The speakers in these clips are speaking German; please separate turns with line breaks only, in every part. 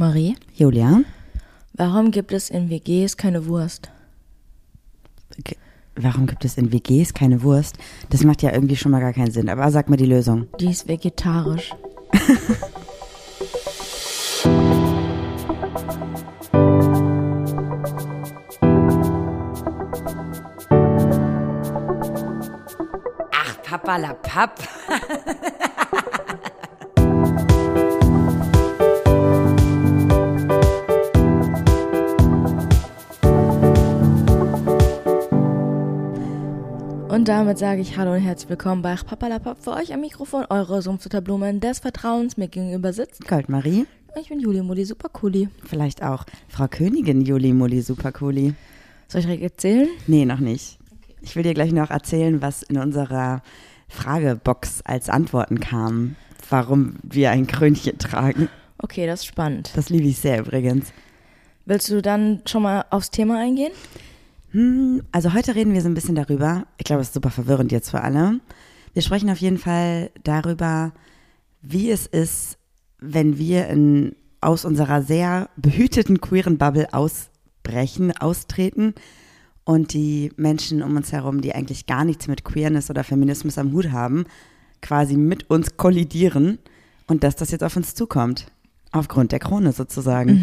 Marie,
Julia,
warum gibt es in WGs keine Wurst?
g- warum gibt es in WGs keine Wurst? Das macht ja irgendwie schon mal gar keinen Sinn. Aber sag mal die Lösung.
Die ist vegetarisch.
Ach, Papa la Papp.
Und damit sage ich Hallo und herzlich willkommen bei Papalapap. Für euch am Mikrofon eure Sumpfzutterblumen des Vertrauens mir gegenüber sitzt.
Goldmarie,
Ich bin Juli Mudi Supercooli.
vielleicht auch Frau Königin Juli Mulli Supercooli.
Soll ich direkt erzählen?
Nee, noch nicht. Ich will dir gleich noch erzählen, was in unserer Fragebox als Antworten kam, warum wir ein Krönchen tragen.
Okay, das ist spannend.
Das liebe ich sehr übrigens.
Willst du dann schon mal aufs Thema eingehen?
Hm, also heute reden wir so ein bisschen darüber. Ich glaube, es ist super verwirrend jetzt für alle. Wir sprechen auf jeden Fall darüber, wie es ist, wenn wir in, aus unserer sehr behüteten queeren Bubble ausbrechen, austreten und die Menschen um uns herum, die eigentlich gar nichts mit Queerness oder Feminismus am Hut haben, quasi mit uns kollidieren und dass das jetzt auf uns zukommt. Aufgrund der Krone sozusagen.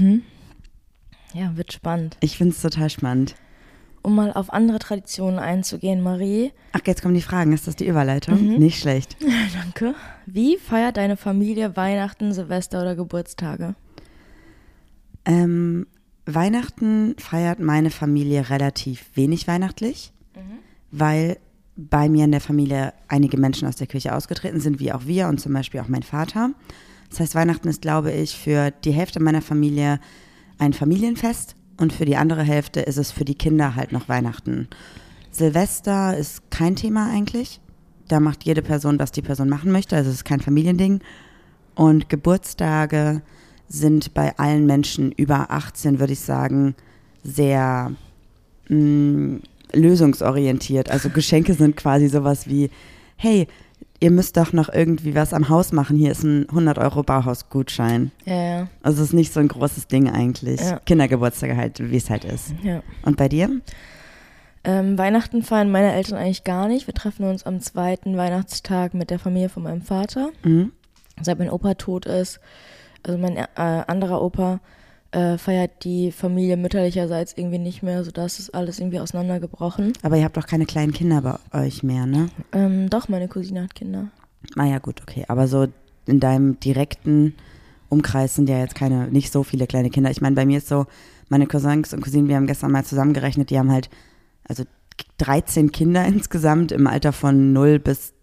Ja, wird spannend.
Ich finde es total spannend.
Um mal auf andere Traditionen einzugehen, Marie.
Ach, jetzt kommen die Fragen. Ist das die Überleitung? Nicht schlecht.
Danke. Wie feiert deine Familie Weihnachten, Silvester oder Geburtstage?
Ähm, Weihnachten feiert meine Familie relativ wenig weihnachtlich, weil bei mir in der Familie einige Menschen aus der Kirche ausgetreten sind, wie auch wir und zum Beispiel auch mein Vater. Das heißt, Weihnachten ist, glaube ich, für die Hälfte meiner Familie ein Familienfest und für die andere Hälfte ist es für die Kinder halt noch Weihnachten. Silvester ist kein Thema eigentlich. Da macht jede Person, was die Person machen möchte. Also es ist kein Familiending. Und Geburtstage sind bei allen Menschen über 18, würde ich sagen, sehr mh, lösungsorientiert. Also Geschenke sind quasi sowas wie, hey, ihr müsst doch noch irgendwie was am Haus machen. Hier ist ein 100 Euro Bauhausgutschein.
Ja, ja,
Also es ist nicht so ein großes Ding eigentlich.
Ja.
Kindergeburtstage halt, wie es halt ist.
ja.
Und bei dir?
Ähm, Weihnachten feiern meine Eltern eigentlich gar nicht. Wir treffen uns am zweiten Weihnachtstag mit der Familie von meinem Vater.
Mhm.
Seit mein Opa tot ist, also mein äh, anderer Opa, äh, feiert die Familie mütterlicherseits irgendwie nicht mehr, sodass ist alles irgendwie auseinandergebrochen.
Aber ihr habt doch keine kleinen Kinder bei euch mehr, ne?
Ähm, doch, meine Cousine hat Kinder.
Ah ja, gut, okay. Aber so in deinem direkten Umkreis sind ja jetzt keine, nicht so viele kleine Kinder. Ich meine, bei mir ist so, meine Cousins und Cousinen, wir haben gestern mal zusammengerechnet, die haben halt, also 13 Kinder insgesamt im Alter von 0 bis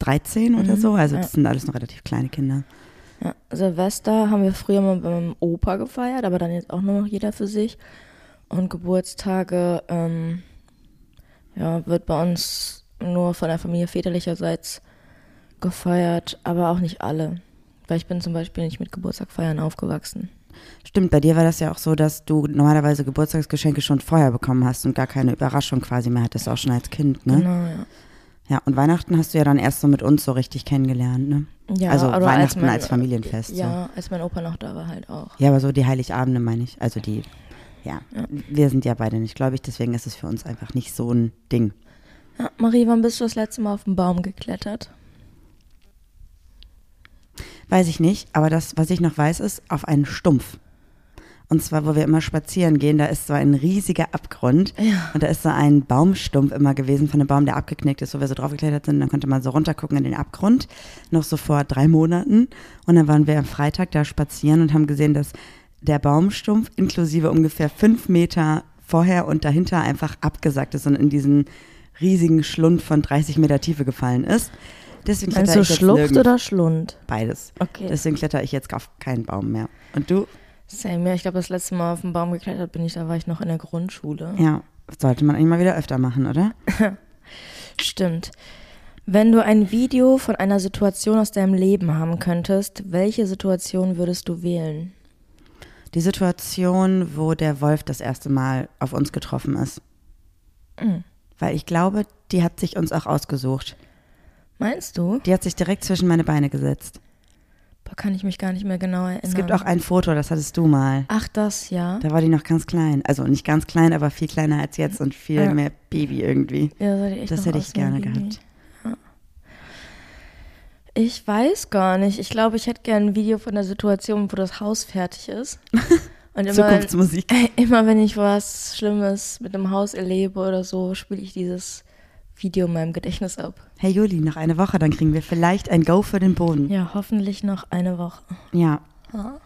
13 oder
Mhm,
so. Also
ja.
das sind alles noch relativ kleine Kinder.
Ja, Silvester haben wir früher mal bei meinem Opa gefeiert, aber dann jetzt auch nur noch jeder für sich. Und Geburtstage, ähm, ja, wird bei uns nur von der Familie väterlicherseits gefeiert, aber auch nicht alle. Weil ich bin zum Beispiel nicht mit Geburtstagfeiern aufgewachsen.
Stimmt, bei dir war das ja auch so, dass du normalerweise Geburtstagsgeschenke schon vorher bekommen hast und gar keine Überraschung quasi mehr hattest, auch schon als Kind, ne?
Genau, ja.
Ja, und Weihnachten hast du ja dann erst so mit uns so richtig kennengelernt, ne?
ja
also Weihnachten
mein-
als Familienfest. So.
Ja, als mein Opa noch da war halt auch.
Ja, aber so die Heiligabende meine ich. Also die, ja,
Ja.
wir sind ja beide nicht gläubig, deswegen ist es für uns einfach nicht so ein Ding.
Ja, Marie, wann bist du das letzte Mal auf den Baum geklettert?
Weiß ich nicht, aber das, was ich noch weiß, ist auf einen Stumpf. Und zwar, wo wir immer spazieren gehen, da ist so ein riesiger Abgrund.
Ja.
Und da ist so ein Baumstumpf immer gewesen von einem Baum, der abgeknickt ist, wo wir so draufgeklettert sind. Dann konnte man so runtergucken in den Abgrund, noch so vor drei Monaten. Und dann waren wir am Freitag da spazieren und haben gesehen, dass der Baumstumpf inklusive ungefähr fünf Meter vorher und dahinter einfach abgesackt ist und in diesen riesigen Schlund von 30 Meter Tiefe gefallen ist. Deswegen
Meinst
kletter
du
ich jetzt
Schlucht oder Schlund?
Beides.
Okay.
Deswegen kletter ich jetzt auf keinen Baum mehr. Und du?
Same, ja. Ich glaube, das letzte Mal auf den Baum geklettert bin ich, da war ich noch in der Grundschule.
Ja, sollte man eigentlich mal wieder öfter machen, oder?
Stimmt. Wenn du ein Video von einer Situation aus deinem Leben haben könntest, welche Situation würdest du wählen?
Die Situation, wo der Wolf das erste Mal auf uns getroffen ist.
Mhm.
Weil ich glaube, die hat sich uns auch ausgesucht.
Meinst du?
Die hat sich direkt zwischen meine Beine gesetzt.
Kann ich mich gar nicht mehr genau erinnern.
Es gibt auch ein Foto, das hattest du mal.
Ach, das, ja.
Da war die noch ganz klein. Also nicht ganz klein, aber viel kleiner als jetzt und viel
Ja.
mehr Baby irgendwie.
Ja, sah die echt
Das hätte ich gerne
Baby.
gehabt.
Ja. Ich weiß gar nicht. Ich glaube, ich hätte gerne ein Video von der Situation, wo das Haus fertig ist. Und immer,
Zukunftsmusik.
immer wenn ich was Schlimmes mit dem Haus erlebe oder so, spiele ich dieses Video in meinem Gedächtnis ab.
Hey Juli, noch eine Woche, dann kriegen wir vielleicht ein Go für den Boden.
Ja, hoffentlich noch eine Woche.
Ja.
Ja.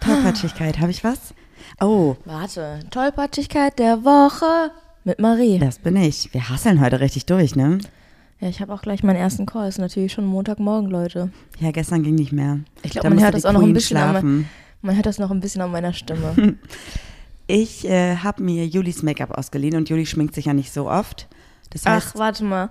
Tollpatschigkeit, habe ich was? Oh,
Warte, Tollpatschigkeit der Woche mit Marie.
das bin ich. Wir hasseln heute richtig durch, ne?
Ja, ich habe auch gleich meinen ersten Call. Ist natürlich schon Montagmorgen, Leute.
Ja, gestern ging nicht mehr.
Ich glaub,
Da
man hört das auch noch ein
Queen
bisschen an-. Man hört das noch ein bisschen an meiner Stimme.
Ich äh, habe mir Julis Make-up ausgeliehen und Juli schminkt sich ja nicht so oft. Das heißt,
Ach, warte mal.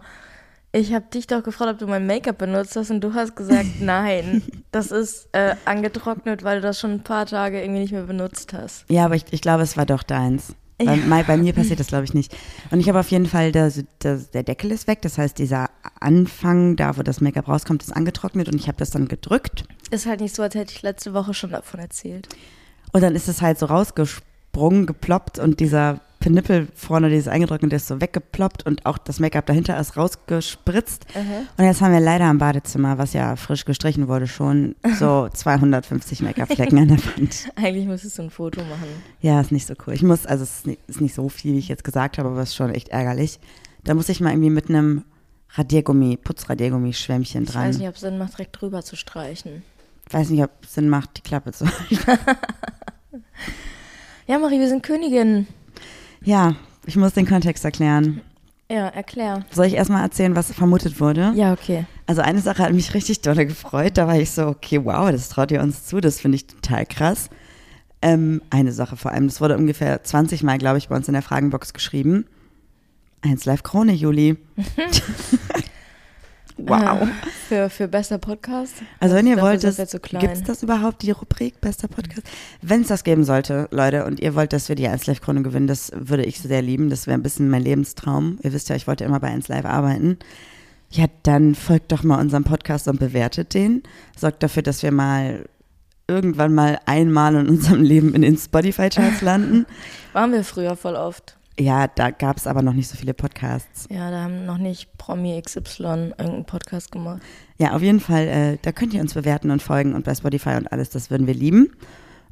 Ich habe dich doch gefragt, ob du mein Make-up benutzt hast und du hast gesagt, nein. Das ist äh, angetrocknet, weil du das schon ein paar Tage irgendwie nicht mehr benutzt hast.
ja, aber ich, ich glaube, es war doch deins. Bei, bei, bei mir passiert das, glaube ich, nicht. Und ich habe auf jeden Fall, der, der, der Deckel ist weg. Das heißt, dieser Anfang, da wo das Make-up rauskommt, ist angetrocknet und ich habe das dann gedrückt.
Ist halt nicht so, als hätte ich letzte Woche schon davon erzählt.
Und dann ist es halt so rausgesprungen, geploppt und dieser Penippel vorne, dieses eingetrocknet, ist so weggeploppt und auch das Make-up dahinter ist rausgespritzt. Und jetzt haben wir leider am Badezimmer, was ja frisch gestrichen wurde, schon so 250 Make-up-Flecken an der Wand.
Eigentlich müsstest du ein Foto machen.
Ja, ist nicht so cool. Ich muss, also es ist nicht, so viel, wie ich jetzt gesagt habe, aber es ist schon echt ärgerlich. Da muss ich mal irgendwie mit einem Radiergummi, Putzradiergummi-Schwämmchen
Ich
dran.
weiß nicht, ob es Sinn macht, direkt drüber zu streichen.
weiß nicht, ob es Sinn macht, die Klappe zu
Ja, Marie, wir sind Königin.
Ja, ich muss den Kontext erklären.
Ja, erklär.
Soll ich erstmal erzählen, was vermutet wurde?
Ja, okay.
Also eine Sache hat mich richtig dolle gefreut. Da war ich so, okay, wow, das traut ihr uns zu. Das finde ich total krass. Ähm, eine Sache vor allem, das wurde ungefähr 20 Mal, glaube ich, bei uns in der Fragenbox geschrieben. Eins Live Krone, Juli. wow.
Für, für bester Podcast?
Also wenn ihr wollt,
klein.
gibt es das überhaupt, die Rubrik Bester Podcast? Wenn es das geben sollte, Leute, und ihr wollt, dass wir die 1 Live Krone gewinnen, das würde ich sehr lieben. Das wäre ein bisschen mein Lebenstraum. Ihr wisst ja, ich wollte immer bei 1 Live arbeiten. Ja, dann folgt doch mal unserem Podcast und bewertet den. Sorgt dafür, dass wir mal irgendwann mal einmal in unserem Leben in den Spotify-Charts landen.
Waren wir früher voll oft.
Ja, da gab es aber noch nicht so viele Podcasts.
Ja, da haben noch nicht Promi XY irgendeinen Podcast gemacht.
Ja, auf jeden Fall, äh, da könnt ihr uns bewerten und folgen und bei Spotify und alles, das würden wir lieben.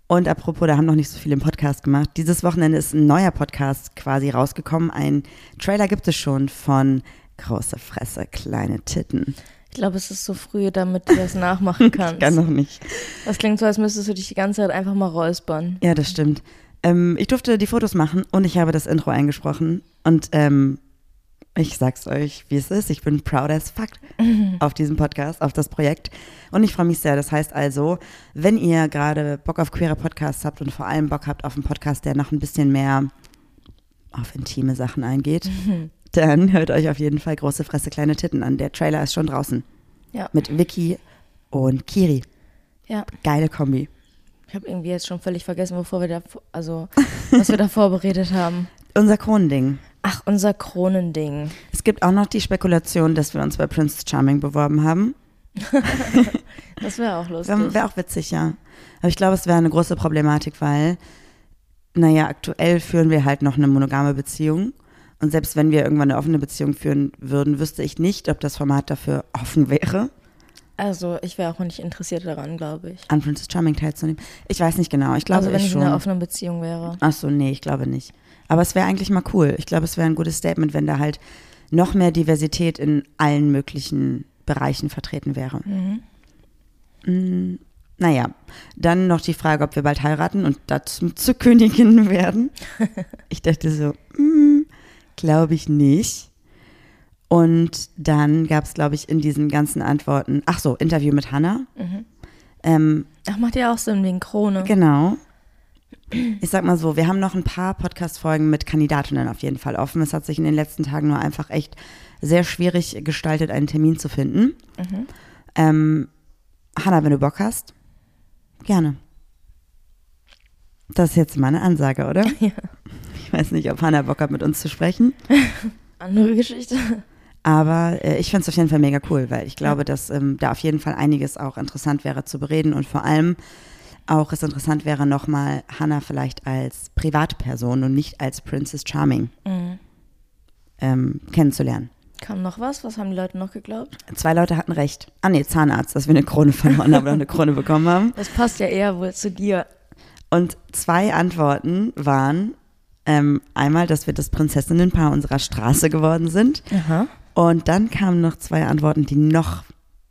Und apropos, da haben noch nicht so viele im Podcast gemacht. Dieses Wochenende ist ein neuer Podcast quasi rausgekommen. Ein Trailer gibt es schon von Große Fresse, kleine Titten.
Ich glaube, es ist so früh, damit du das nachmachen kannst.
Kann noch nicht.
Das klingt so, als müsstest du dich die ganze Zeit einfach mal räuspern.
Ja, das stimmt. Ähm, ich durfte die Fotos machen und ich habe das Intro eingesprochen. Und ähm, ich sag's euch, wie es ist. Ich bin proud as fuck auf diesem Podcast, auf das Projekt. Und ich freue mich sehr. Das heißt also, wenn ihr gerade Bock auf queere Podcasts habt und vor allem Bock habt auf einen Podcast, der noch ein bisschen mehr auf intime Sachen eingeht, dann hört euch auf jeden Fall Große Fresse, kleine Titten an. Der Trailer ist schon draußen.
Ja.
Mit Vicky und Kiri.
Ja.
Geile Kombi.
Ich habe irgendwie jetzt schon völlig vergessen, wovor wir da, also, was wir da vorbereitet haben.
Unser Kronending.
Ach, unser Kronending.
Es gibt auch noch die Spekulation, dass wir uns bei Prince Charming beworben haben.
Das wäre auch lustig.
Wäre wär auch witzig, ja. Aber ich glaube, es wäre eine große Problematik, weil, naja, aktuell führen wir halt noch eine monogame Beziehung. Und selbst wenn wir irgendwann eine offene Beziehung führen würden, wüsste ich nicht, ob das Format dafür offen wäre,
Also, ich wäre auch nicht interessiert daran, glaube ich.
an Princess Charming teilzunehmen. Ich weiß nicht genau. Ich glaube
also, wenn
ich
ich
schon.
in einer offenen Beziehung wäre.
Ach so, nee, ich glaube nicht. Aber es wäre eigentlich mal cool. Ich glaube, es wäre ein gutes Statement, wenn da halt noch mehr Diversität in allen möglichen Bereichen vertreten wäre. Mm, naja, dann noch die Frage, ob wir bald heiraten und dazu zur Königin werden. Ich dachte so, mm, glaube ich nicht. Und dann gab es, glaube ich, in diesen ganzen Antworten, ach so, Interview mit Hannah. Ähm,
Ach, macht ja auch Sinn wegen Krone.
Genau. Ich sag mal so, wir haben noch ein paar Podcast-Folgen mit Kandidatinnen auf jeden Fall offen. Es hat sich in den letzten Tagen nur einfach echt sehr schwierig gestaltet, einen Termin zu finden. Ähm, Hanna, wenn du Bock hast, gerne. Das ist jetzt mal eine Ansage, oder?
Ja.
Ich weiß nicht, ob Hanna Bock hat, mit uns zu sprechen.
Andere Geschichte.
Aber äh, ich finde es auf jeden Fall mega cool, weil ich glaube, dass ähm, da auf jeden Fall einiges auch interessant wäre zu bereden und vor allem auch es interessant wäre, nochmal Hannah vielleicht als Privatperson und nicht als Princess Charming
Mhm.
ähm, kennenzulernen.
Kam noch was? Was haben die Leute noch geglaubt?
Zwei Leute hatten recht. Ah nee, Zahnarzt, dass wir eine Krone verloren haben oder eine Krone bekommen haben.
Das passt ja eher wohl zu dir.
Und zwei Antworten waren ähm, einmal, dass wir das Prinzessinnenpaar unserer Straße geworden sind.
Aha.
Und dann kamen noch zwei Antworten, die noch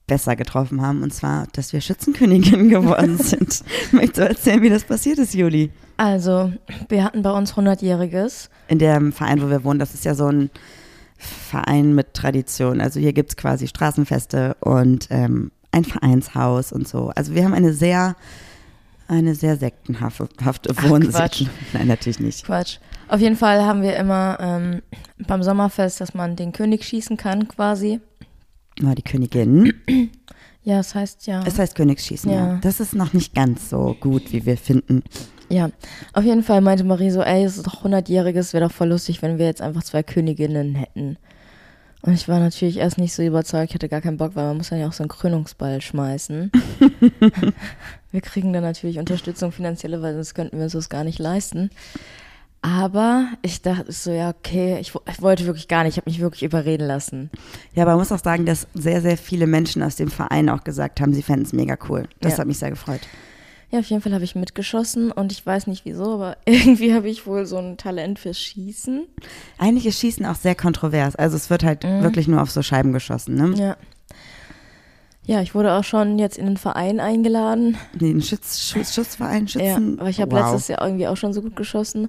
besser getroffen haben. Und zwar, dass wir Schützenkönigin geworden sind. Möchtest du erzählen, wie das passiert ist, Juli?
Also, wir hatten bei uns 100-jähriges.
In dem Verein, wo wir wohnen, das ist ja so ein Verein mit Tradition. Also hier gibt es quasi Straßenfeste und ähm, ein Vereinshaus und so. Also wir haben eine sehr, eine sehr sektenhafte Wohnsitte. Nein, natürlich nicht.
Quatsch. Auf jeden Fall haben wir immer ähm, beim Sommerfest, dass man den König schießen kann, quasi.
Nur die Königin.
Ja, das heißt ja.
Es heißt Königsschießen, ja.
Ja.
Das ist noch nicht ganz so gut, wie wir finden.
Ja, auf jeden Fall meinte Marie so, ey, es ist doch 100-jähriges, wäre doch voll lustig, wenn wir jetzt einfach zwei Königinnen hätten. Und ich war natürlich erst nicht so überzeugt, ich hatte gar keinen Bock, weil man muss dann ja auch so einen Krönungsball schmeißen. wir kriegen dann natürlich Unterstützung finanzielle, weil sonst könnten wir uns das gar nicht leisten. Aber ich dachte so, ja, okay, ich, ich wollte wirklich gar nicht, ich habe mich wirklich überreden lassen.
Ja, aber man muss auch sagen, dass sehr, sehr viele Menschen aus dem Verein auch gesagt haben, sie fänden es mega cool. Das
Ja.
hat mich sehr gefreut.
Ja, auf jeden Fall habe ich mitgeschossen und ich weiß nicht wieso, aber irgendwie habe ich wohl so ein Talent fürs Schießen.
Eigentlich ist Schießen auch sehr kontrovers. Also es wird halt
Mhm.
wirklich nur auf so Scheiben geschossen, ne?
Ja. Ja, ich wurde auch schon jetzt in den Verein eingeladen.
Den Schütz, Schuss, Schussverein,
Ja,
Schützen.
aber ich habe
wow.
letztes Jahr irgendwie auch schon so gut geschossen.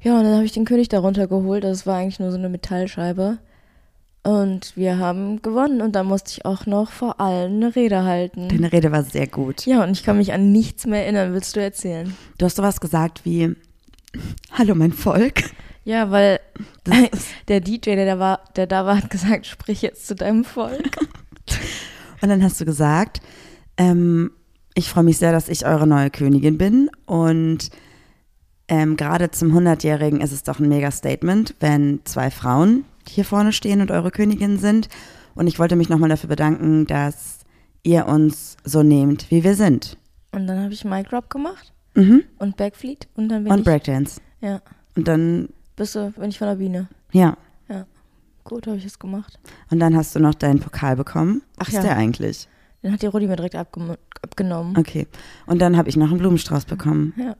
Ja, und dann habe ich den König darunter geholt. Das war eigentlich nur so eine Metallscheibe. Und wir haben gewonnen. Und dann musste ich auch noch vor allen eine Rede halten.
Deine Rede war sehr gut.
Ja, und ich kann mich an nichts mehr erinnern. Willst du erzählen?
Du hast sowas gesagt wie, hallo mein Volk.
Ja, weil der DJ, der da war, der da war, hat gesagt, sprich jetzt zu deinem Volk.
und dann hast du gesagt, ähm, ich freue mich sehr, dass ich eure neue Königin bin. Und ähm, gerade zum 100-Jährigen ist es doch ein mega Statement, wenn zwei Frauen hier vorne stehen und eure Königin sind. Und ich wollte mich nochmal dafür bedanken, dass ihr uns so nehmt, wie wir sind.
Und dann habe ich Mic Drop gemacht
Mhm.
und Backfleet und dann bin
Und
ich
Breakdance.
ja,
Und dann,
bist du, bin ich von der Bühne.
ja.
Gut, habe ich es gemacht.
Und dann hast du noch deinen Pokal bekommen.
Ach
Was
ja.
ist der eigentlich?
Den hat die Rudi mir direkt abgenommen.
Okay. Und dann habe ich noch einen Blumenstrauß bekommen.
Ja.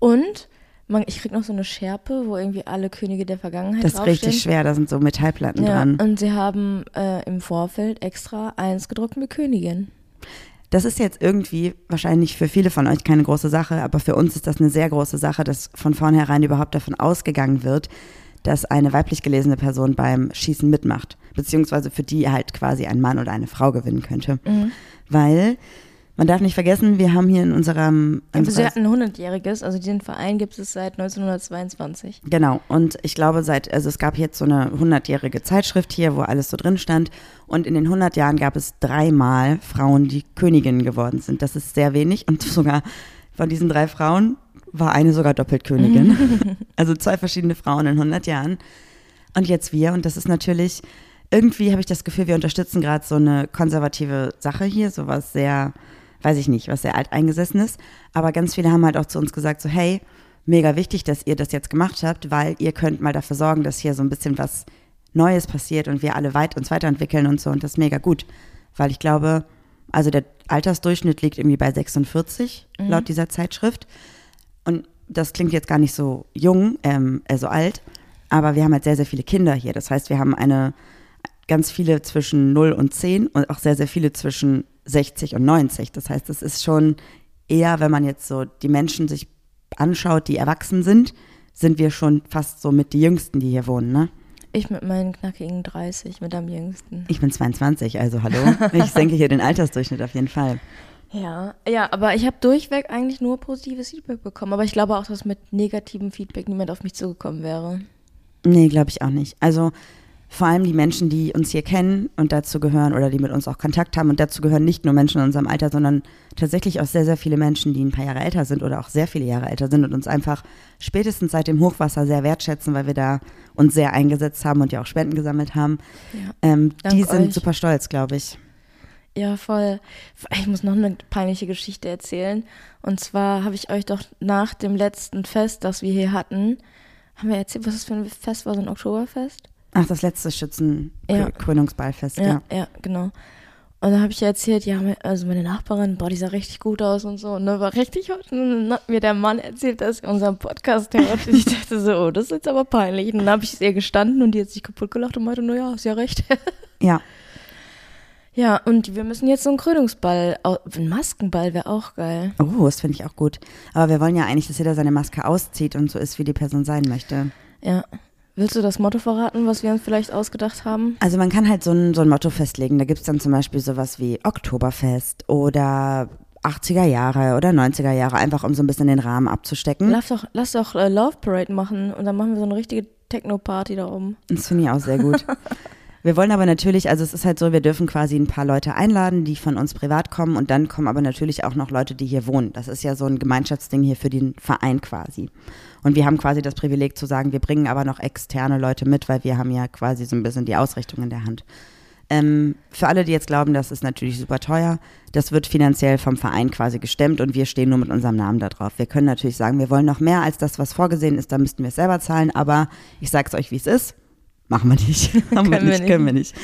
Und man, ich krieg noch so eine Schärpe, wo irgendwie alle Könige der Vergangenheit
Das ist richtig schwer, da sind so Metallplatten
Ja,
dran.
und sie haben äh, im Vorfeld extra eins gedruckt mit Königin.
Das ist jetzt irgendwie wahrscheinlich für viele von euch keine große Sache, aber für uns ist das eine sehr große Sache, dass von vornherein überhaupt davon ausgegangen wird, dass eine weiblich gelesene Person beim Schießen mitmacht. Beziehungsweise für die halt quasi ein Mann oder eine Frau gewinnen könnte.
Mhm.
Weil, man darf nicht vergessen, wir haben hier in unserem...
Ja, sie hatten ein 100-jähriges, also diesen Verein gibt es seit 1922.
Genau, und ich glaube, seit, also es gab jetzt so eine 100-jährige Zeitschrift hier, wo alles so drin stand. Und in den 100 Jahren gab es dreimal Frauen, die Königinnen geworden sind. Das ist sehr wenig. Und sogar von diesen drei Frauen war eine sogar doppelt Königin. also zwei verschiedene Frauen in 100 Jahren. Und jetzt wir. Und das ist natürlich, irgendwie habe ich das Gefühl, wir unterstützen gerade so eine konservative Sache hier, sowas sehr, weiß ich nicht, was sehr alteingesessenes. Aber ganz viele haben halt auch zu uns gesagt, so hey, mega wichtig, dass ihr das jetzt gemacht habt, weil ihr könnt mal dafür sorgen, dass hier so ein bisschen was Neues passiert und wir alle weit uns weiterentwickeln und so. Und das ist mega gut. Weil ich glaube, also der Altersdurchschnitt liegt irgendwie bei 46 laut dieser Zeitschrift. Und das klingt jetzt gar nicht so jung, ähm, äh, so alt, aber wir haben halt sehr, sehr viele Kinder hier. Das heißt, wir haben eine ganz viele zwischen 0 und 10 und auch sehr, sehr viele zwischen 60 und 90. Das heißt, es ist schon eher, wenn man jetzt so die Menschen sich anschaut, die erwachsen sind, sind wir schon fast so mit die Jüngsten, die hier wohnen, ne?
Ich mit meinen knackigen 30, mit am jüngsten.
Ich bin 22, also hallo. Ich senke hier den Altersdurchschnitt auf jeden Fall.
Ja, ja, aber ich habe durchweg eigentlich nur positives Feedback bekommen. Aber ich glaube auch, dass mit negativem Feedback niemand auf mich zugekommen wäre.
Nee, glaube ich auch nicht. Also vor allem die Menschen, die uns hier kennen und dazu gehören oder die mit uns auch Kontakt haben und dazu gehören nicht nur Menschen in unserem Alter, sondern tatsächlich auch sehr, sehr viele Menschen, die ein paar Jahre älter sind oder auch sehr viele Jahre älter sind und uns einfach spätestens seit dem Hochwasser sehr wertschätzen, weil wir da uns sehr eingesetzt haben und ja auch Spenden gesammelt haben.
Ja.
Ähm, die sind
euch.
super stolz, glaube ich.
Ja, voll. Ich muss noch eine peinliche Geschichte erzählen. Und zwar habe ich euch doch nach dem letzten Fest, das wir hier hatten, haben wir erzählt, was das für ein Fest war, so ein Oktoberfest?
Ach, das letzte. Schützenkrönungsballfest, ja.
Ja, ja, genau. Und da habe ich erzählt, ja, also meine Nachbarin, boah, die sah richtig gut aus und so, ne, war richtig hot. Und dann hat mir der Mann erzählt, dass er unseren Podcast hört. Und ich dachte so, oh, das ist jetzt aber peinlich. Und dann habe ich es ihr gestanden und die hat sich kaputt gelacht und meinte, naja, ist ja recht.
Ja,
ja, und wir müssen jetzt so einen Krönungsball, ein Maskenball wäre auch geil.
oh, das finde ich auch gut. Aber wir wollen ja eigentlich, dass jeder seine Maske auszieht und so ist, wie die Person sein möchte.
Ja. Willst du das Motto verraten, was wir uns vielleicht ausgedacht haben?
Also man kann halt so ein, so ein Motto festlegen. Da gibt es dann zum Beispiel sowas wie Oktoberfest oder 80er Jahre oder 90er Jahre, einfach um so ein bisschen den Rahmen abzustecken.
Lass doch, lass doch äh, Love Parade machen und dann machen wir so eine richtige Techno-Party da oben.
Das finde ich auch sehr gut. Wir wollen aber natürlich, also es ist halt so, wir dürfen quasi ein paar Leute einladen, die von uns privat kommen und dann kommen aber natürlich auch noch Leute, die hier wohnen. Das ist ja so ein Gemeinschaftsding hier für den Verein quasi. Und wir haben quasi das Privileg zu sagen, wir bringen aber noch externe Leute mit, weil wir haben ja quasi so ein bisschen die Ausrichtung in der Hand. Ähm, für alle, die jetzt glauben, das ist natürlich super teuer, das wird finanziell vom Verein quasi gestemmt und wir stehen nur mit unserem Namen da drauf. Wir können natürlich sagen, wir wollen noch mehr als das, was vorgesehen ist, da müssten wir es selber zahlen, aber ich sag's euch, wie es ist. Machen wir nicht. Haben wir
Können wir
nicht,
nicht.
können wir nicht.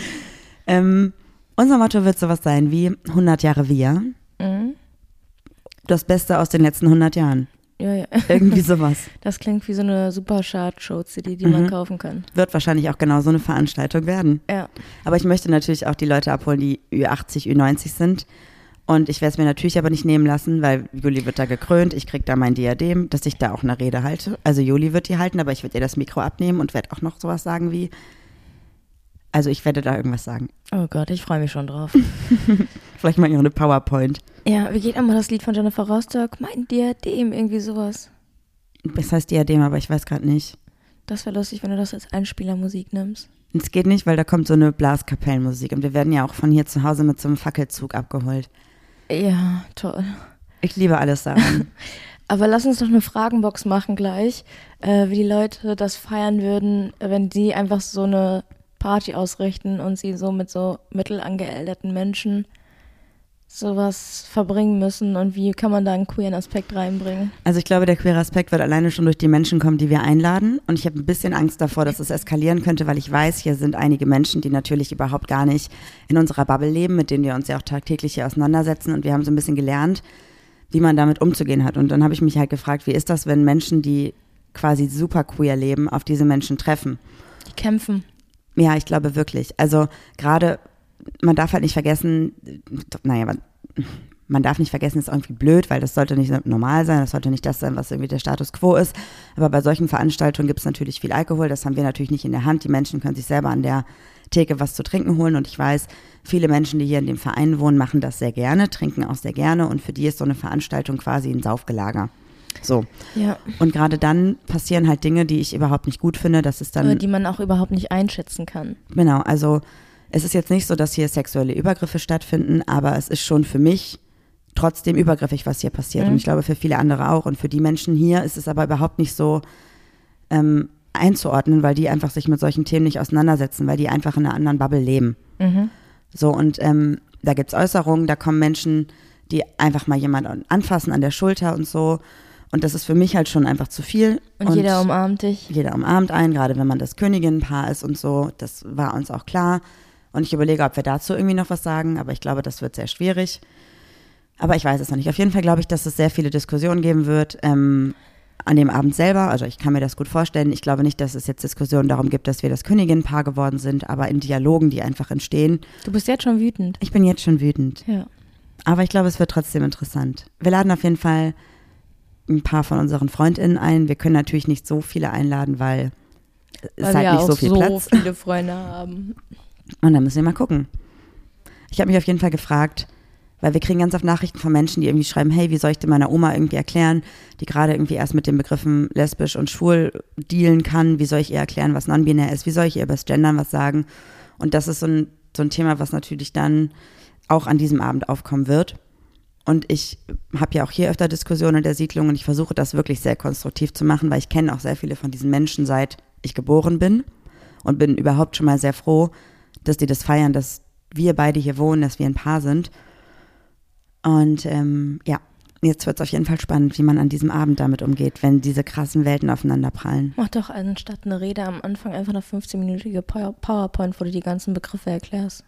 Ähm, unser Motto wird sowas sein wie 100 Jahre wir.
Mhm.
Das Beste aus den letzten 100 Jahren.
Ja, ja.
Irgendwie sowas.
Das klingt wie so eine super Chart-Show-CD, die man
Mhm.
kaufen kann.
Wird wahrscheinlich auch genau so eine Veranstaltung werden.
Ja.
Aber ich möchte natürlich auch die Leute abholen, die Ü80, Ü90 sind. Und ich werde es mir natürlich aber nicht nehmen lassen, weil Juli wird da gekrönt. Ich kriege da mein Diadem, dass ich da auch eine Rede halte. Also Juli wird die halten, aber ich werde ihr das Mikro abnehmen und werde auch noch sowas sagen wie. Also ich werde da irgendwas sagen.
Oh Gott, ich freue mich schon drauf.
Vielleicht mal eine PowerPoint.
Ja, wie geht einmal das Lied von Jennifer Rostock? Mein Diadem, irgendwie sowas.
Das heißt Diadem, aber ich weiß gerade nicht.
Das wäre lustig, wenn du das als Einspielermusik nimmst.
Es geht nicht, weil da kommt so eine Blaskapellenmusik und wir werden ja auch von hier zu Hause mit so einem Fackelzug abgeholt.
Ja, toll.
Ich liebe alles daran.
Aber lass uns doch eine Fragenbox machen gleich, äh, wie die Leute das feiern würden, wenn die einfach so eine Party ausrichten und sie so mit so mittelangeälterten Menschen sowas verbringen müssen und wie kann man da einen queeren Aspekt reinbringen?
Also ich glaube, der queere Aspekt wird alleine schon durch die Menschen kommen, die wir einladen. Und ich habe ein bisschen Angst davor, dass es eskalieren könnte, weil ich weiß, hier sind einige Menschen, die natürlich überhaupt gar nicht in unserer Bubble leben, mit denen wir uns ja auch tagtäglich hier auseinandersetzen. Und wir haben so ein bisschen gelernt, wie man damit umzugehen hat. Und dann habe ich mich halt gefragt, wie ist das, wenn Menschen, die quasi super queer leben, auf diese Menschen treffen?
Die kämpfen.
Ja, ich glaube wirklich. Also gerade, man darf halt nicht vergessen, naja, man, man darf nicht vergessen, ist irgendwie blöd, weil das sollte nicht normal sein, das sollte nicht das sein, was irgendwie der Status quo ist. Aber bei solchen Veranstaltungen gibt es natürlich viel Alkohol, das haben wir natürlich nicht in der Hand. Die Menschen können sich selber an der Theke was zu trinken holen und ich weiß, viele Menschen, die hier in dem Verein wohnen, machen das sehr gerne, trinken auch sehr gerne und für die ist so eine Veranstaltung quasi ein Saufgelager. So.
Ja.
Und gerade dann passieren halt Dinge, die ich überhaupt nicht gut finde. Das ist dann.
Oder die man auch überhaupt nicht einschätzen kann.
Genau, also es ist jetzt nicht so, dass hier sexuelle Übergriffe stattfinden, aber es ist schon für mich trotzdem übergriffig, was hier passiert.
Mhm.
Und ich glaube für viele andere auch. Und für die Menschen hier ist es aber überhaupt nicht so ähm, einzuordnen, weil die einfach sich mit solchen Themen nicht auseinandersetzen, weil die einfach in einer anderen Bubble leben.
Mhm.
So, und ähm, da gibt's Äußerungen, da kommen Menschen, die einfach mal jemanden anfassen an der Schulter und so. Und das ist für mich halt schon einfach zu viel.
Und, jeder umarmt dich.
jeder umarmt einen, gerade wenn man das Königinnenpaar ist und so. Das war uns auch klar. Und ich überlege, ob wir dazu irgendwie noch was sagen, aber ich glaube, das wird sehr schwierig. Aber ich weiß es noch nicht. Auf jeden Fall glaube ich, dass es sehr viele Diskussionen geben wird ähm, an dem Abend selber. Also ich kann mir das gut vorstellen. Ich glaube nicht, dass es jetzt Diskussionen darum gibt, dass wir das Königinnenpaar geworden sind, aber in Dialogen, die einfach entstehen.
Du bist jetzt schon wütend.
Ich bin jetzt schon wütend.
Ja.
Aber ich glaube, es wird trotzdem interessant. Wir laden auf jeden Fall ein paar von unseren FreundInnen ein. Wir können natürlich nicht so viele einladen, weil es
Weil wir
halt nicht
auch
so viel Platz.
viele Freunde haben.
Und dann müssen wir mal gucken. Ich habe mich auf jeden Fall gefragt, Weil wir kriegen ganz oft Nachrichten von Menschen, die irgendwie schreiben, hey, wie soll ich denn meiner Oma irgendwie erklären, die gerade irgendwie erst mit den Begriffen lesbisch und schwul dealen kann, wie soll ich ihr erklären, was non-binär ist, wie soll ich ihr über das Gendern was sagen. Und das ist so ein, so ein Thema, was natürlich dann auch an diesem Abend aufkommen wird. Und ich habe ja auch hier öfter Diskussionen in der Siedlung und ich versuche das wirklich sehr konstruktiv zu machen, weil ich kenne auch sehr viele von diesen Menschen seit ich geboren bin und bin überhaupt schon mal sehr froh, dass die das feiern, dass wir beide hier wohnen, dass wir ein Paar sind und ähm, ja, jetzt wird es auf jeden Fall spannend, wie man an diesem Abend damit umgeht, wenn diese krassen Welten aufeinander prallen.
Mach doch anstatt eine Rede am Anfang einfach eine 15-minütige PowerPoint, wo du die ganzen Begriffe erklärst.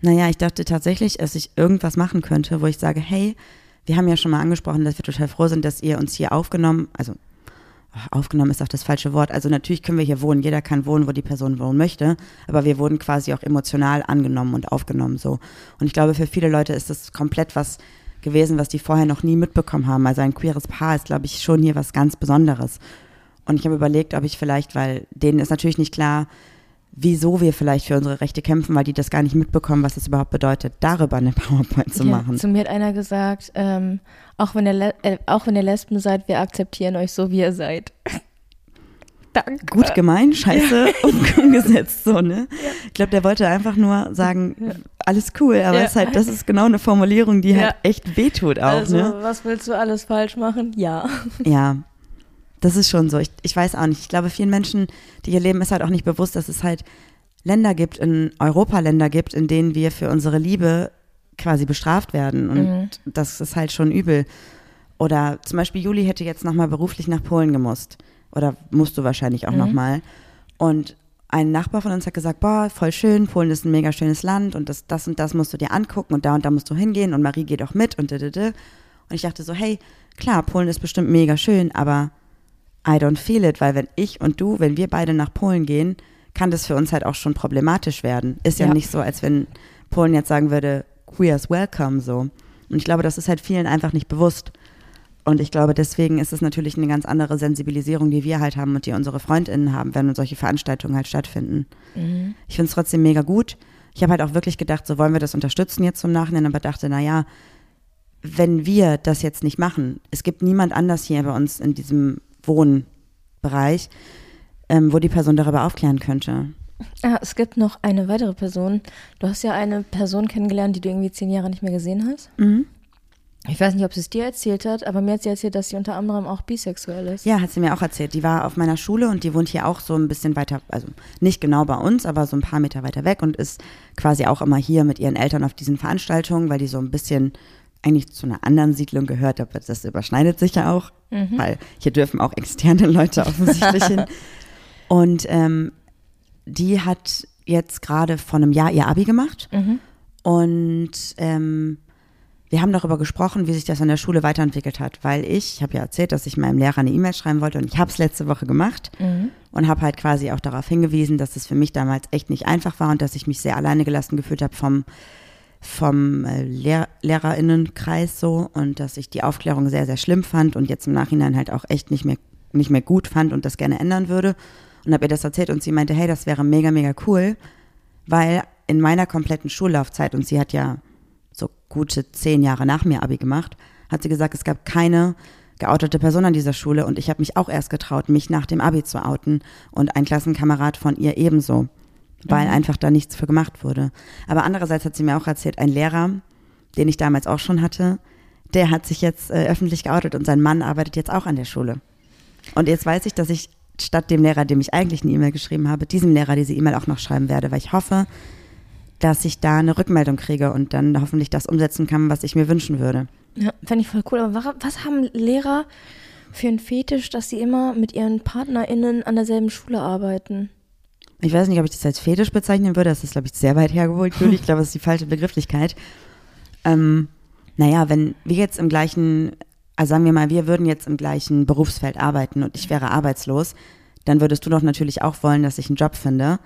Naja, ich dachte tatsächlich, dass ich irgendwas machen könnte, wo ich sage, hey, wir haben ja schon mal angesprochen, dass wir total froh sind, dass ihr uns hier aufgenommen, also aufgenommen ist auch das falsche Wort. Also natürlich können wir hier wohnen. Jeder kann wohnen, wo die Person wohnen möchte. Aber wir wurden quasi auch emotional angenommen und aufgenommen so. Und ich glaube, für viele Leute ist das komplett was gewesen, was die vorher noch nie mitbekommen haben. Also ein queeres Paar ist, glaube ich, schon hier was ganz Besonderes. Und ich habe überlegt, ob ich vielleicht, weil denen ist natürlich nicht klar, wieso wir vielleicht für unsere Rechte kämpfen, weil die das gar nicht mitbekommen, was es überhaupt bedeutet, darüber eine PowerPoint zu
ja,
machen.
Zu mir hat einer gesagt, ähm, auch, wenn ihr äh, auch wenn ihr Lesben seid, wir akzeptieren euch so, wie ihr seid.
Danke. Gut gemeint, scheiße ja. umgesetzt, so, ne? Ja. Ich glaube, der wollte einfach nur sagen, ja. alles cool, aber ist halt, das ist genau eine Formulierung, die halt echt wehtut auch, also, ne?
was willst du alles falsch machen? Ja.
Ja, das ist schon so. Ich, ich weiß auch nicht. Ich glaube, vielen Menschen, die hier leben, ist halt auch nicht bewusst, dass es halt Länder gibt, in Europa Länder gibt, in denen wir für unsere Liebe quasi bestraft werden. Und mhm. das ist halt schon übel. Oder zum Beispiel Juli hätte jetzt nochmal beruflich nach Polen gemusst. Oder musst du wahrscheinlich auch mhm. nochmal. Und ein Nachbar von uns hat gesagt, boah, voll schön, Polen ist ein mega schönes Land und das, das und das musst du dir angucken und da und da musst du hingehen und Marie geht auch mit und da, da, da. Und ich dachte so, hey, klar, Polen ist bestimmt mega schön, aber I don't feel it, weil wenn ich und du, wenn wir beide nach Polen gehen, kann das für uns halt auch schon problematisch werden. Ist ja, ja. nicht so, als wenn Polen jetzt sagen würde, queers welcome so. Und ich glaube, das ist halt vielen einfach nicht bewusst. Und ich glaube, deswegen ist es natürlich eine ganz andere Sensibilisierung, die wir halt haben und die unsere FreundInnen haben, wenn solche Veranstaltungen halt stattfinden. Mhm. Ich finde es trotzdem mega gut. Ich habe halt auch wirklich gedacht, so wollen wir das unterstützen jetzt zum Nachhinein, aber dachte, naja, wenn wir das jetzt nicht machen, es gibt niemand anders hier bei uns in diesem Wohnbereich, ähm, wo die Person darüber aufklären könnte.
Ah, es gibt noch eine weitere Person. Du hast ja eine Person kennengelernt, die du irgendwie zehn Jahre nicht mehr gesehen hast. Mhm. Ich weiß nicht, ob sie es dir erzählt hat, aber mir hat sie erzählt, dass sie unter anderem auch bisexuell ist.
Ja, hat sie mir auch erzählt. Die war auf meiner Schule und die wohnt hier auch so ein bisschen weiter, also nicht genau bei uns, aber so ein paar Meter weiter weg und ist quasi auch immer hier mit ihren Eltern auf diesen Veranstaltungen, weil die so ein bisschen eigentlich zu einer anderen Siedlung gehört, aber das überschneidet sich ja auch, mhm. weil hier dürfen auch externe Leute offensichtlich hin. Und ähm, die hat jetzt gerade vor einem Jahr ihr Abi gemacht mhm. und ähm, wir haben darüber gesprochen, wie sich das an der Schule weiterentwickelt hat, weil ich, ich habe ja erzählt, dass ich meinem Lehrer eine E-Mail schreiben wollte und ich habe es letzte Woche gemacht mhm. und habe halt quasi auch darauf hingewiesen, dass es für mich damals echt nicht einfach war und dass ich mich sehr alleine gelassen gefühlt habe vom vom äh, Lehr Lehrerinnenkreis so und dass ich die Aufklärung sehr, sehr schlimm fand und jetzt im Nachhinein halt auch echt nicht mehr, nicht mehr gut fand und das gerne ändern würde. Und habe ihr das erzählt und sie meinte, hey, das wäre mega, mega cool, weil in meiner kompletten Schullaufzeit, und sie hat ja so gute zehn Jahre nach mir Abi gemacht, hat sie gesagt, es gab keine geoutete Person an dieser Schule und ich habe mich auch erst getraut, mich nach dem Abi zu outen und ein Klassenkamerad von ihr ebenso weil mhm. einfach da nichts für gemacht wurde. Aber andererseits hat sie mir auch erzählt, ein Lehrer, den ich damals auch schon hatte, der hat sich jetzt äh, öffentlich geoutet und sein Mann arbeitet jetzt auch an der Schule. Und jetzt weiß ich, dass ich statt dem Lehrer, dem ich eigentlich eine E-Mail geschrieben habe, diesem Lehrer diese E-Mail auch noch schreiben werde, weil ich hoffe, dass ich da eine Rückmeldung kriege und dann hoffentlich das umsetzen kann, was ich mir wünschen würde.
Ja, fände ich voll cool. Aber was, was haben Lehrer für einen Fetisch, dass sie immer mit ihren PartnerInnen an derselben Schule arbeiten?
Ich weiß nicht, ob ich das als Fetisch bezeichnen würde, das ist, glaube ich, sehr weit hergeholt. Ich glaube, das ist die falsche Begrifflichkeit. Ähm, naja, wenn wir jetzt im gleichen, also sagen wir mal, wir würden jetzt im gleichen Berufsfeld arbeiten und ich wäre arbeitslos, dann würdest du doch natürlich auch wollen, dass ich einen Job finde.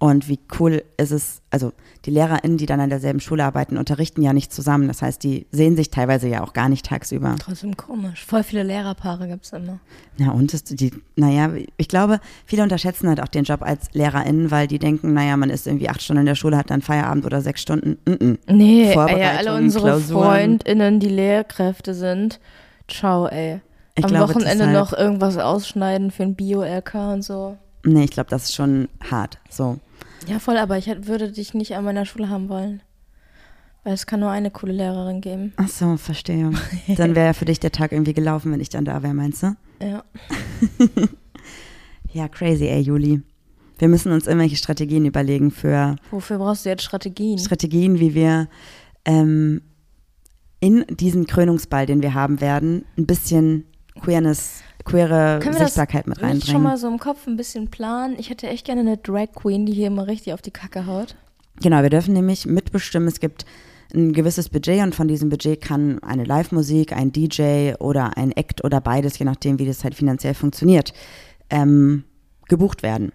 Und wie cool ist es, also die LehrerInnen, die dann an derselben Schule arbeiten, unterrichten ja nicht zusammen. Das heißt, die sehen sich teilweise ja auch gar nicht tagsüber.
Trotzdem komisch. Voll viele Lehrerpaare gibt es immer.
Ja, und ist die, naja, ich glaube, viele unterschätzen halt auch den Job als LehrerInnen, weil die denken, naja, man ist irgendwie acht Stunden in der Schule, hat dann Feierabend oder sechs Stunden. Mm -mm.
Nee, ey,
Vorbereitung,
alle unsere
Klausuren.
FreundInnen, die Lehrkräfte sind, ciao, ey.
Ich
Am
glaube,
Wochenende
deshalb-
noch irgendwas ausschneiden für ein Bio-LK und so.
Nee, ich glaube, das ist schon hart. So.
Ja, voll, aber ich würde dich nicht an meiner Schule haben wollen. Weil es kann nur eine coole Lehrerin geben.
Ach so, verstehe. Dann wäre ja für dich der Tag irgendwie gelaufen, wenn ich dann da wäre, meinst du?
Ja.
Ja, crazy, ey, Juli. Wir müssen uns irgendwelche Strategien überlegen für
Wofür brauchst du jetzt Strategien?
Strategien, wie wir ähm, in diesen Krönungsball, den wir haben werden, ein bisschen Queerness, queere
Können
Sichtbarkeit mit
nicht schon
reinbringen.
mal so im Kopf ein bisschen planen? Ich hätte echt gerne eine Drag Queen, die hier immer richtig auf die Kacke haut.
Genau, wir dürfen nämlich mitbestimmen, es gibt ein gewisses Budget und von diesem Budget kann eine Live-Musik, ein DJ oder ein Act oder beides, je nachdem, wie das halt finanziell funktioniert, ähm, gebucht werden.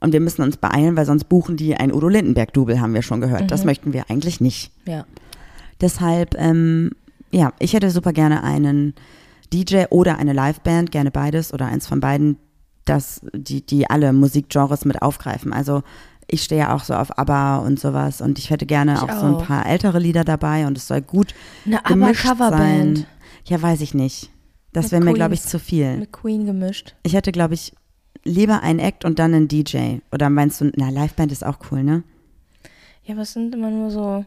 Und wir müssen uns beeilen, weil sonst buchen die ein Udo Lindenberg-Double, haben wir schon gehört. Das möchten wir eigentlich nicht.
Ja.
Deshalb, ähm, ja, ich hätte super gerne einen DJ oder eine Liveband, gerne beides oder eins von beiden, dass die, die alle Musikgenres mit aufgreifen. Also ich stehe ja auch so auf ABBA und sowas und ich hätte gerne
Ich
auch, so ein
auch.
paar ältere Lieder dabei und es soll gut
Eine
sein. Ja, weiß ich nicht. Das wäre mir, glaube ich, zu viel.
Mit Queen gemischt.
Ich hätte, glaube ich, lieber einen Act und dann einen DJ. Oder meinst du, na, Liveband ist auch cool, ne?
Ja, aber es sind immer nur so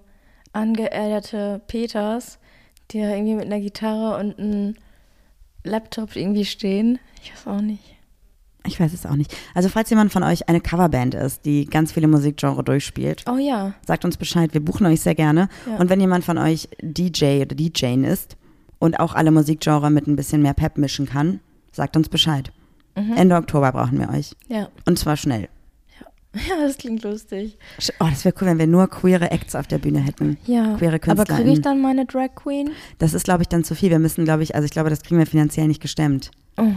angeärgerte Peters, die irgendwie mit einer Gitarre und einem Laptop irgendwie stehen. Ich weiß auch nicht.
Ich weiß es auch nicht. Also falls jemand von euch eine Coverband ist, die ganz viele Musikgenre durchspielt,
Oh ja.
sagt uns Bescheid. Wir buchen euch sehr gerne.
Ja.
Und wenn jemand von euch DJ oder DJing ist und auch alle Musikgenre mit ein bisschen mehr Pep mischen kann, sagt uns Bescheid.
Mhm.
Ende Oktober brauchen wir euch.
Ja.
Und zwar schnell.
Ja, das klingt lustig.
Oh, das wäre cool, wenn wir nur queere Acts auf der Bühne hätten.
Ja.
Queere
aber kriege ich dann meine Drag Queen?
Das ist, glaube ich, dann zu viel. Wir müssen, glaube ich, also ich glaube, das kriegen wir finanziell nicht gestemmt.
Oh.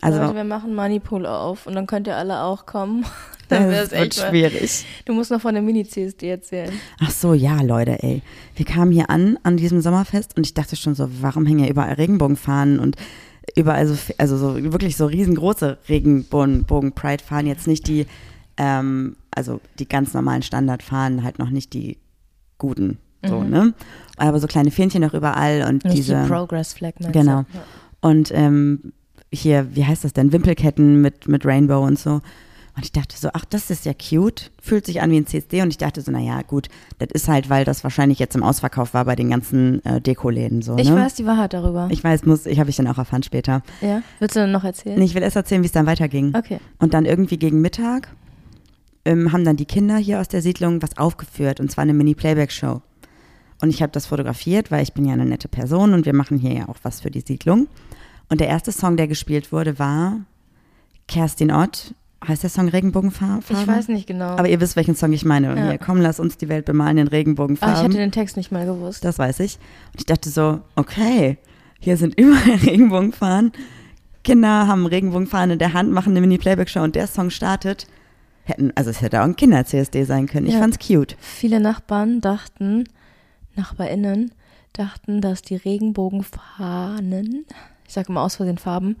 Also,
Leute, wir machen Moneypool auf und dann könnt ihr alle auch kommen. Dann wäre
das
es
wird schwierig.
Du musst noch von der Mini-CSD erzählen.
Ach so, ja, Leute, ey. Wir kamen hier an, an diesem Sommerfest und ich dachte schon so, warum hängen hier überall Regenbogenfahnen und überall so, also so wirklich so riesengroße Regenbogen-Pride-Fahnen, jetzt nicht die, ähm, also die ganz normalen Standardfahnen, halt noch nicht die guten, so, ne? Aber so kleine Fähnchen noch überall und
Nicht
diese,
die Progress Flag,
Genau.
Ja.
und ähm, hier, wie heißt das denn, Wimpelketten mit, mit Rainbow und so. Und ich dachte so, ach, das ist ja cute, fühlt sich an wie ein CSD. Und ich dachte so, naja, gut, das ist halt, weil das wahrscheinlich jetzt im Ausverkauf war bei den ganzen äh, Dekoläden so.
Ich
ne?
weiß die Wahrheit darüber.
Ich weiß, muss, ich habe ich dann auch erfahren später.
ja? Willst du denn noch erzählen?
Nee, Ich will erst erzählen, wie es dann weiterging.
Okay.
Und dann irgendwie gegen Mittag ähm, haben dann die Kinder hier aus der Siedlung was aufgeführt und zwar eine Mini-Playback-Show. Und ich habe das fotografiert, weil ich bin ja eine nette Person und wir machen hier ja auch was für die Siedlung. Und der erste Song, der gespielt wurde, war Kerstin Ott. Heißt der Song Regenbogenfarben?
Ich weiß nicht genau.
Aber ihr wisst, welchen Song ich meine.
Ja.
Hier, komm, lass uns die Welt bemalen in
Ah, ich
Regenbogenfarben.
hatte den Text nicht mal gewusst.
Das weiß ich. Und ich dachte so, okay, hier sind überall Regenbogenfahnen. Kinder haben Regenbogenfahnen in der Hand, machen eine Mini-Playback-Show und der Song startet. Hätten, also es hätte auch ein Kinder-CSD sein können. Ich
Ja.
fand's cute.
Viele Nachbarn dachten, NachbarInnen dachten, dass die Regenbogenfahnen, ich sage immer aus Versehen Farben,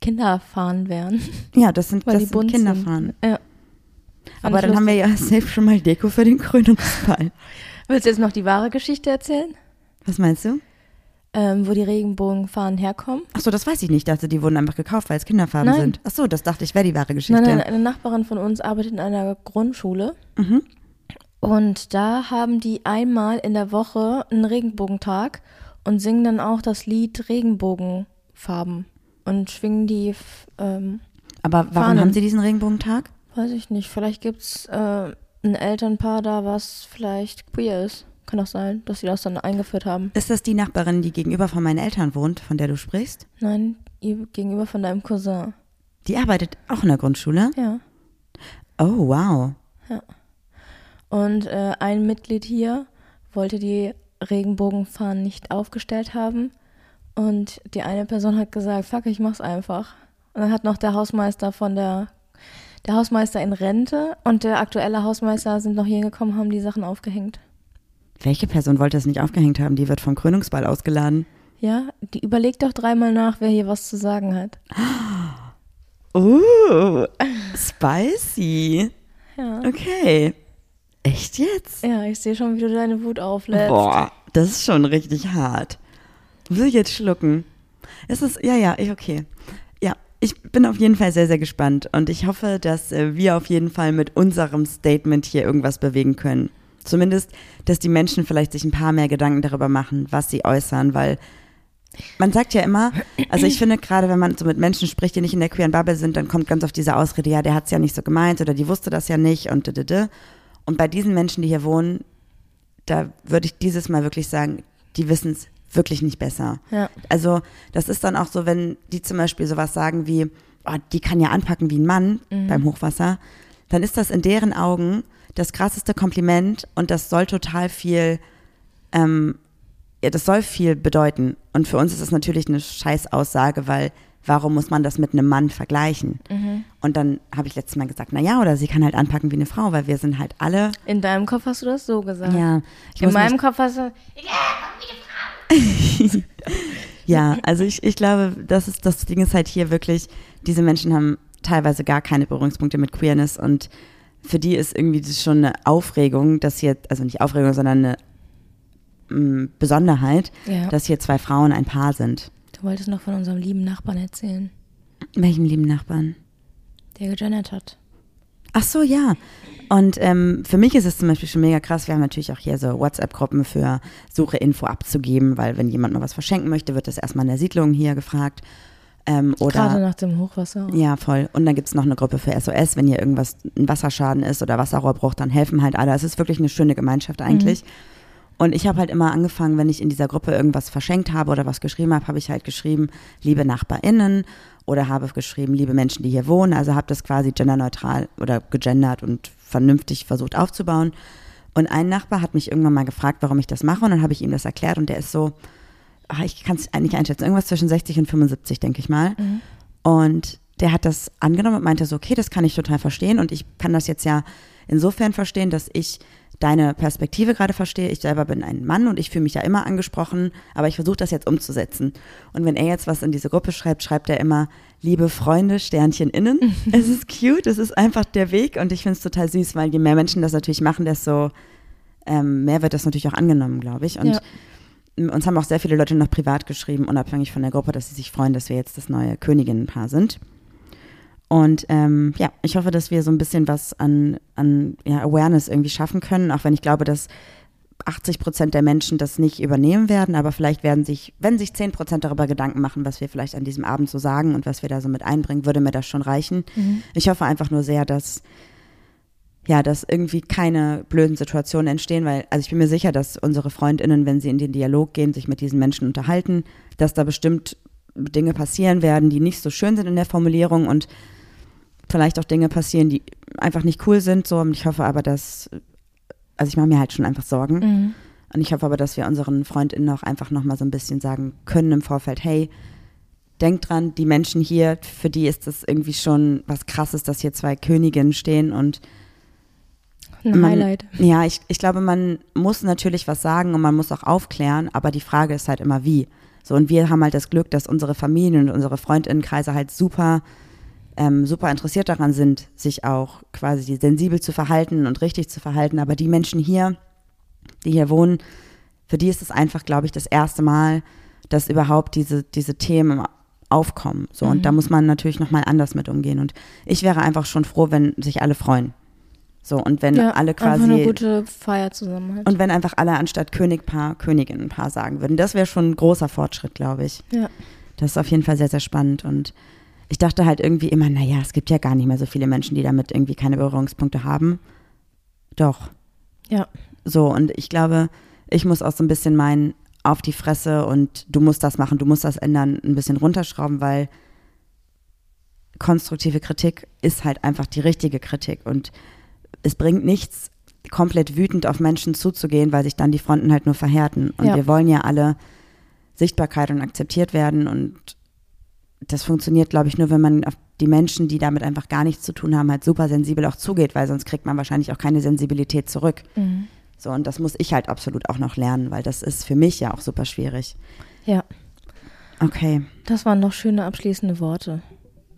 Kinderfahnen wären.
Ja, das sind, das sind
bunt
Kinderfahnen.
sind. Ja.
Aber dann haben wir
lustig.
ja safe schon mal Deko für den Krönungsball.
Willst du jetzt noch die wahre Geschichte erzählen?
Was meinst du?
Ähm, wo die Regenbogenfahnen herkommen?
Ach so, das weiß ich nicht. Ich dachte, die wurden einfach gekauft, weil es Kinderfarben
Nein.
sind. Ach so, das dachte ich wäre die wahre Geschichte.
Nein, nein, eine Nachbarin von uns arbeitet in einer Grundschule.
Mhm.
Und da haben die einmal in der Woche einen Regenbogentag und singen dann auch das Lied Regenbogenfarben und schwingen die, ähm,
Aber warum
Fahnen.
haben sie diesen Regenbogentag?
weiß ich nicht, vielleicht gibt es äh, ein Elternpaar da, was vielleicht queer ist. Kann auch sein, dass sie das dann eingeführt haben.
Ist das die Nachbarin, die gegenüber von meinen Eltern wohnt, von der du sprichst?
Nein, gegenüber von deinem Cousin.
Die arbeitet auch in der Grundschule?
Ja.
Oh, wow.
Und äh, ein Mitglied hier wollte die Regenbogenfahnen nicht aufgestellt haben. Und die eine Person hat gesagt, fuck, ich mach's einfach. Und dann hat noch der Hausmeister von der, der Hausmeister in Rente und der aktuelle Hausmeister sind noch hier gekommen, haben die Sachen aufgehängt.
Welche Person wollte es nicht aufgehängt haben? Die wird vom Krönungsball ausgeladen.
Ja, die überlegt doch dreimal nach, wer hier was zu sagen hat.
Uh, spicy.
Ja.
Okay. Echt jetzt?
Ja, ich sehe schon, wie du deine Wut auflädst.
Boah, das ist schon richtig hart. Will jetzt schlucken? Es ist, ja, ja, ich, okay. Ja, ich bin auf jeden Fall sehr, sehr gespannt und ich hoffe, dass äh, wir auf jeden Fall mit unserem Statement hier irgendwas bewegen können. Zumindest, dass die Menschen vielleicht sich ein paar mehr Gedanken darüber machen, was sie äußern, weil man sagt ja immer, also ich finde gerade, wenn man so mit Menschen spricht, die nicht in der queeren Bubble sind, dann kommt ganz oft diese Ausrede, ja, der hat es ja nicht so gemeint oder die wusste das ja nicht und d Und bei diesen Menschen, die hier wohnen, da würde ich dieses Mal wirklich sagen, die wissen es wirklich nicht besser.
Ja.
Also das ist dann auch so, wenn die zum Beispiel sowas sagen wie, oh, die kann ja anpacken wie ein Mann beim Hochwasser, dann ist das in deren Augen das krasseste Kompliment und das soll total viel, ähm, ja, das soll viel bedeuten. Und für uns ist es natürlich eine Scheißaussage, weil warum muss man das mit einem Mann vergleichen? Und dann habe ich letztes Mal gesagt, na ja, oder sie kann halt anpacken wie eine Frau, weil wir sind halt alle,
In deinem Kopf hast du das so gesagt.
ja, ich
In meinem Kopf hast du,
ja, also ich, ich glaube, das ist, das Ding ist halt hier wirklich, diese Menschen haben teilweise gar keine Berührungspunkte mit Queerness und für die ist irgendwie das schon eine Aufregung, dass hier, also nicht Aufregung, sondern eine mm, Besonderheit,
Ja.
dass hier zwei Frauen ein Paar sind.
du wolltest noch von unserem lieben Nachbarn erzählen,
Welchem lieben Nachbarn?
der gegendert hat.
Ach so, ja. Und ähm, für mich ist es zum Beispiel schon mega krass. Wir haben natürlich auch hier so WhatsApp-Gruppen für Suche Info abzugeben, weil wenn jemand mal was verschenken möchte, wird das erstmal in der Siedlung hier gefragt. Ähm, oder
Gerade nach dem Hochwasser.
Ja, voll. Und dann gibt es noch eine Gruppe für SOS, wenn hier irgendwas, ein Wasserschaden ist oder Wasserrohrbruch, dann helfen halt alle. Es ist wirklich eine schöne Gemeinschaft eigentlich. Und ich habe halt immer angefangen, wenn ich in dieser Gruppe irgendwas verschenkt habe oder was geschrieben habe, habe ich halt geschrieben, liebe NachbarInnen oder habe geschrieben, liebe Menschen, die hier wohnen. Also habe das quasi genderneutral oder gegendert und vernünftig versucht aufzubauen. Und ein Nachbar hat mich irgendwann mal gefragt, warum ich das mache. Und dann habe ich ihm das erklärt und der ist so, ah, ich kann es nicht einschätzen, irgendwas zwischen 60 und 75, denke ich mal. Und der hat das angenommen und meinte so, okay, das kann ich total verstehen und ich kann das jetzt ja insofern verstehen, dass ich deine Perspektive gerade verstehe. Ich selber bin ein Mann und ich fühle mich ja immer angesprochen, aber ich versuche das jetzt umzusetzen. Und wenn er jetzt was in diese Gruppe schreibt, schreibt er immer, liebe Freunde, Sternchen innen. es ist cute, es ist einfach der Weg und ich finde es total süß, weil je mehr Menschen das natürlich machen, desto ähm, mehr wird das natürlich auch angenommen, glaube ich. Und
Ja.
uns haben auch sehr viele Leute noch privat geschrieben, unabhängig von der Gruppe, dass sie sich freuen, dass wir jetzt das neue Königinnenpaar sind. Und ähm, ja, ich hoffe, dass wir so ein bisschen was an, an ja, Awareness irgendwie schaffen können, auch wenn ich glaube, dass 80 Prozent der Menschen das nicht übernehmen werden, aber vielleicht werden sich, wenn sich 10 Prozent darüber Gedanken machen, was wir vielleicht an diesem Abend so sagen und was wir da so mit einbringen, würde mir das schon reichen. Ich hoffe einfach nur sehr, dass ja, dass irgendwie keine blöden Situationen entstehen, weil, also ich bin mir sicher, dass unsere FreundInnen, wenn sie in den Dialog gehen, sich mit diesen Menschen unterhalten, dass da bestimmt Dinge passieren werden, die nicht so schön sind in der Formulierung. Und vielleicht auch Dinge passieren, die einfach nicht cool sind. So, und ich hoffe aber, dass, also ich mache mir halt schon einfach Sorgen.
Mhm.
Und ich hoffe aber, dass wir unseren FreundInnen auch einfach nochmal so ein bisschen sagen können im Vorfeld, hey, denkt dran, die Menschen hier, für die ist das irgendwie schon was krasses, dass hier zwei Königinnen stehen und
Ein
man,
Highlight.
Ja, ich, ich glaube, man muss natürlich was sagen und man muss auch aufklären, aber die Frage ist halt immer wie. So, und wir haben halt das Glück, dass unsere Familien und unsere Freundinnenkreise halt super, ähm, super interessiert daran sind, sich auch quasi sensibel zu verhalten und richtig zu verhalten. Aber die Menschen hier, die hier wohnen, für die ist es einfach, glaube ich, das erste Mal, dass überhaupt diese, diese Themen aufkommen. So, und da muss man natürlich nochmal anders mit umgehen. Und ich wäre einfach schon froh, wenn sich alle freuen. So, und wenn
Ja,
alle
Einfach eine
quasi.
gute Feier zusammen halt.
Und wenn einfach alle anstatt Königpaar, Königinnenpaar sagen würden. Das wäre schon ein großer Fortschritt, glaube ich.
ja.
Das ist auf jeden Fall sehr, sehr spannend. Und ich dachte halt irgendwie immer, naja, es gibt ja gar nicht mehr so viele Menschen, die damit irgendwie keine Berührungspunkte haben. Doch.
Ja.
So, und ich glaube, ich muss auch so ein bisschen meinen auf die Fresse und du musst das machen, du musst das ändern, ein bisschen runterschrauben, weil konstruktive Kritik ist halt einfach die richtige Kritik. Und es bringt nichts, komplett wütend auf Menschen zuzugehen, weil sich dann die Fronten halt nur verhärten. Und
Ja.
wir wollen ja alle Sichtbarkeit und akzeptiert werden. Und das funktioniert, glaube ich, nur, wenn man auf die Menschen, die damit einfach gar nichts zu tun haben, halt super sensibel auch zugeht, weil sonst kriegt man wahrscheinlich auch keine Sensibilität zurück. Mhm. So, und das muss ich halt absolut auch noch lernen, weil das ist für mich ja auch super schwierig.
Ja.
Okay.
Das waren noch schöne abschließende Worte.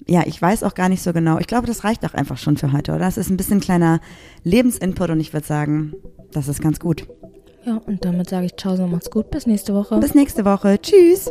Ja, ich weiß auch gar nicht so genau. Ich glaube, das reicht auch einfach schon für heute, oder? Das ist ein bisschen kleiner Lebensinput und ich würde sagen, das ist ganz gut.
Ja, und damit sage ich Ciao, so macht's gut. Bis nächste Woche.
Bis nächste Woche. Tschüss.